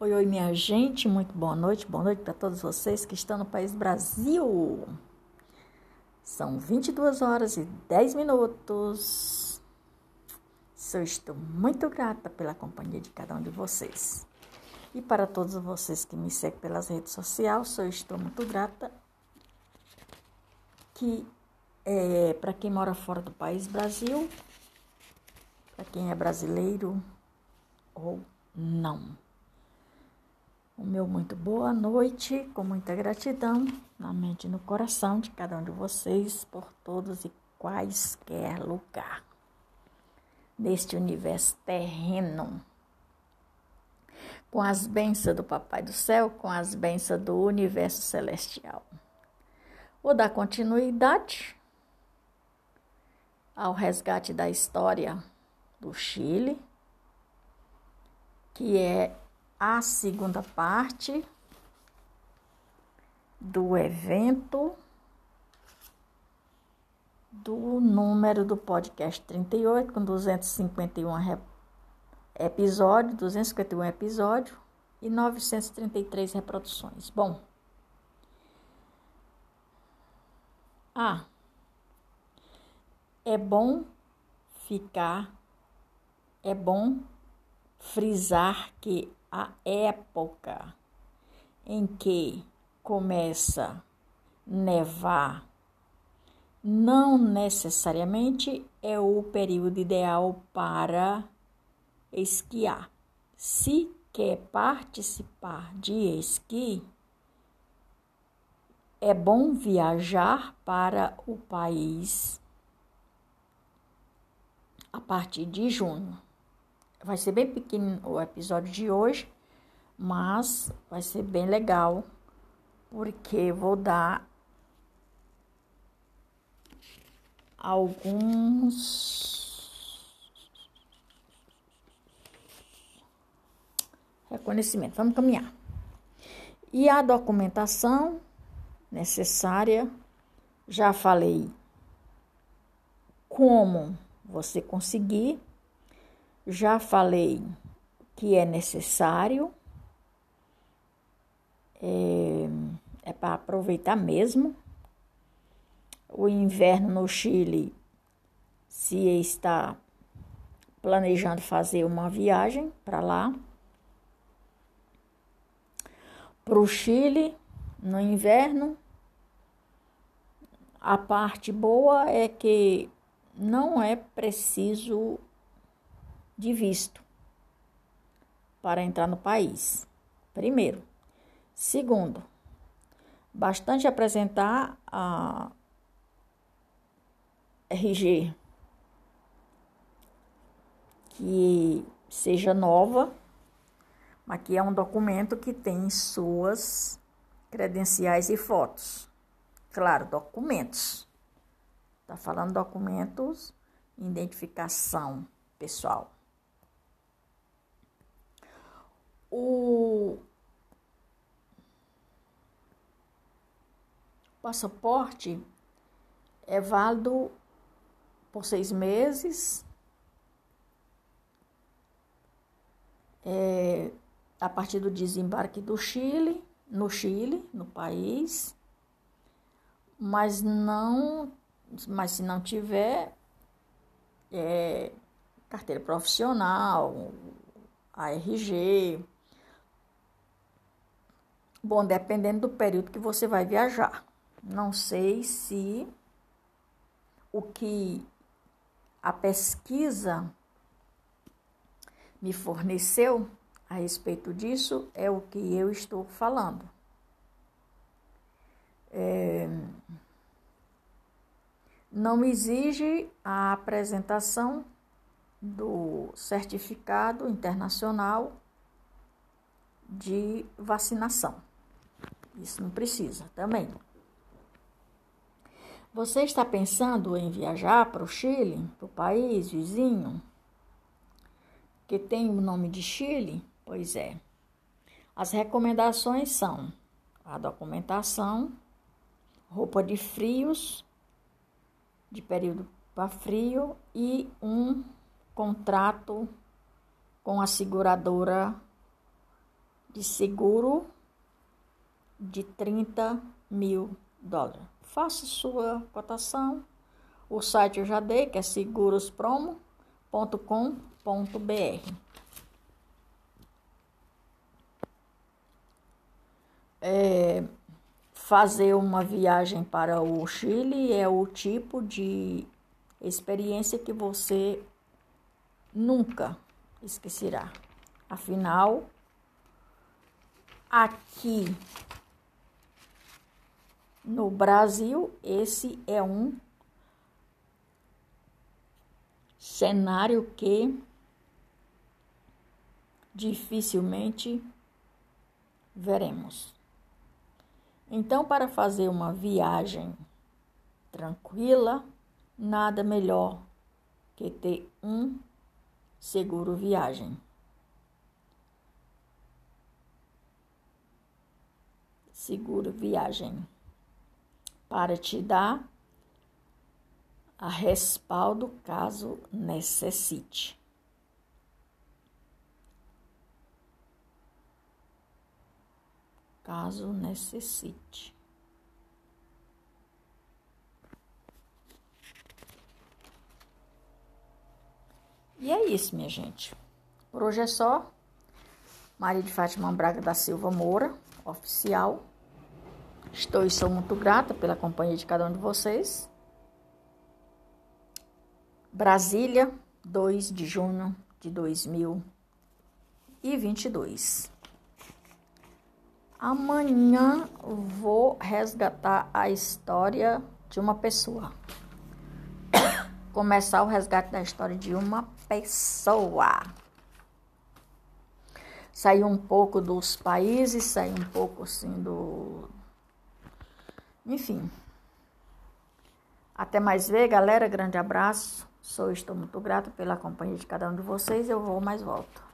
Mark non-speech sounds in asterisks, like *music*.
Oi, oi, minha gente, muito boa noite, boa noite para todos vocês que estão no país Brasil. São 22 horas e 10 minutos. Eu estou muito grata pela companhia de cada um de vocês. E para todos vocês que me seguem pelas redes sociais, eu estou muito grata que é, para quem mora fora do país Brasil, para quem é brasileiro ou não. O meu muito boa noite, com muita gratidão na mente e no coração de cada um de vocês por todos e quaisquer lugar neste universo terreno. Com as bênçãos do Papai do Céu, com as bênçãos do universo celestial. Vou dar continuidade ao resgate da história do Chile, que é a segunda parte do evento do número do podcast 38, com 251 episódios, 251 episódios e 933 reproduções. Bom, ah, é bom ficar, é bom frisar que a época em que começa nevar não necessariamente é o período ideal para esquiar. Se quer participar de esqui, é bom viajar para o país a partir de junho. Vai ser bem pequeno o episódio de hoje, mas vai ser bem legal, porque vou dar alguns reconhecimentos. Vamos caminhar. E a documentação necessária, já falei como você conseguir já falei que é necessário, é, é para aproveitar mesmo. O inverno no Chile, se está planejando fazer uma viagem para lá, para o Chile no inverno. A parte boa é que não é preciso de visto para entrar no país. Primeiro. Segundo, bastante apresentar a RG que seja nova, mas que é um documento que tem suas credenciais e fotos. Claro, documentos. Está falando documentos, identificação pessoal. O passaporte é válido por seis meses. É, a partir do desembarque do Chile, no Chile, no país, mas não, mas se não tiver é, carteira profissional, ARG, Bom, dependendo do período que você vai viajar. Não sei se o que a pesquisa me forneceu a respeito disso é o que eu estou falando. É, não exige a apresentação do certificado internacional de vacinação. Isso não precisa também. Você está pensando em viajar para o Chile, para o país vizinho, que tem o nome de Chile? Pois é. As recomendações são a documentação, roupa de frios, de período para frio e um contrato com a seguradora de seguro de 30 mil dólares. Faça sua cotação. O site eu já dei, que é segurospromo.com.br. É, fazer uma viagem para o Chile é o tipo de experiência que você nunca esquecerá. Afinal, aqui no Brasil, esse é um cenário que dificilmente veremos. Então, para fazer uma viagem tranquila, nada melhor que ter um seguro viagem. Seguro viagem para te dar a respaldo caso necessite. Caso necessite. E é isso, minha gente. Por hoje é só. Maria de Fátima Braga da Silva Moura, oficial. Estou e sou muito grata pela companhia de cada um de vocês. Brasília, 2 de junho de 2022. Amanhã vou resgatar a história de uma pessoa. *coughs* Começar o resgate da história de uma pessoa. Sair um pouco dos países, sair um pouco assim do, enfim. Até mais ver, galera. Grande abraço. Sou, estou muito grata pela companhia de cada um de vocês. Eu vou mais volto.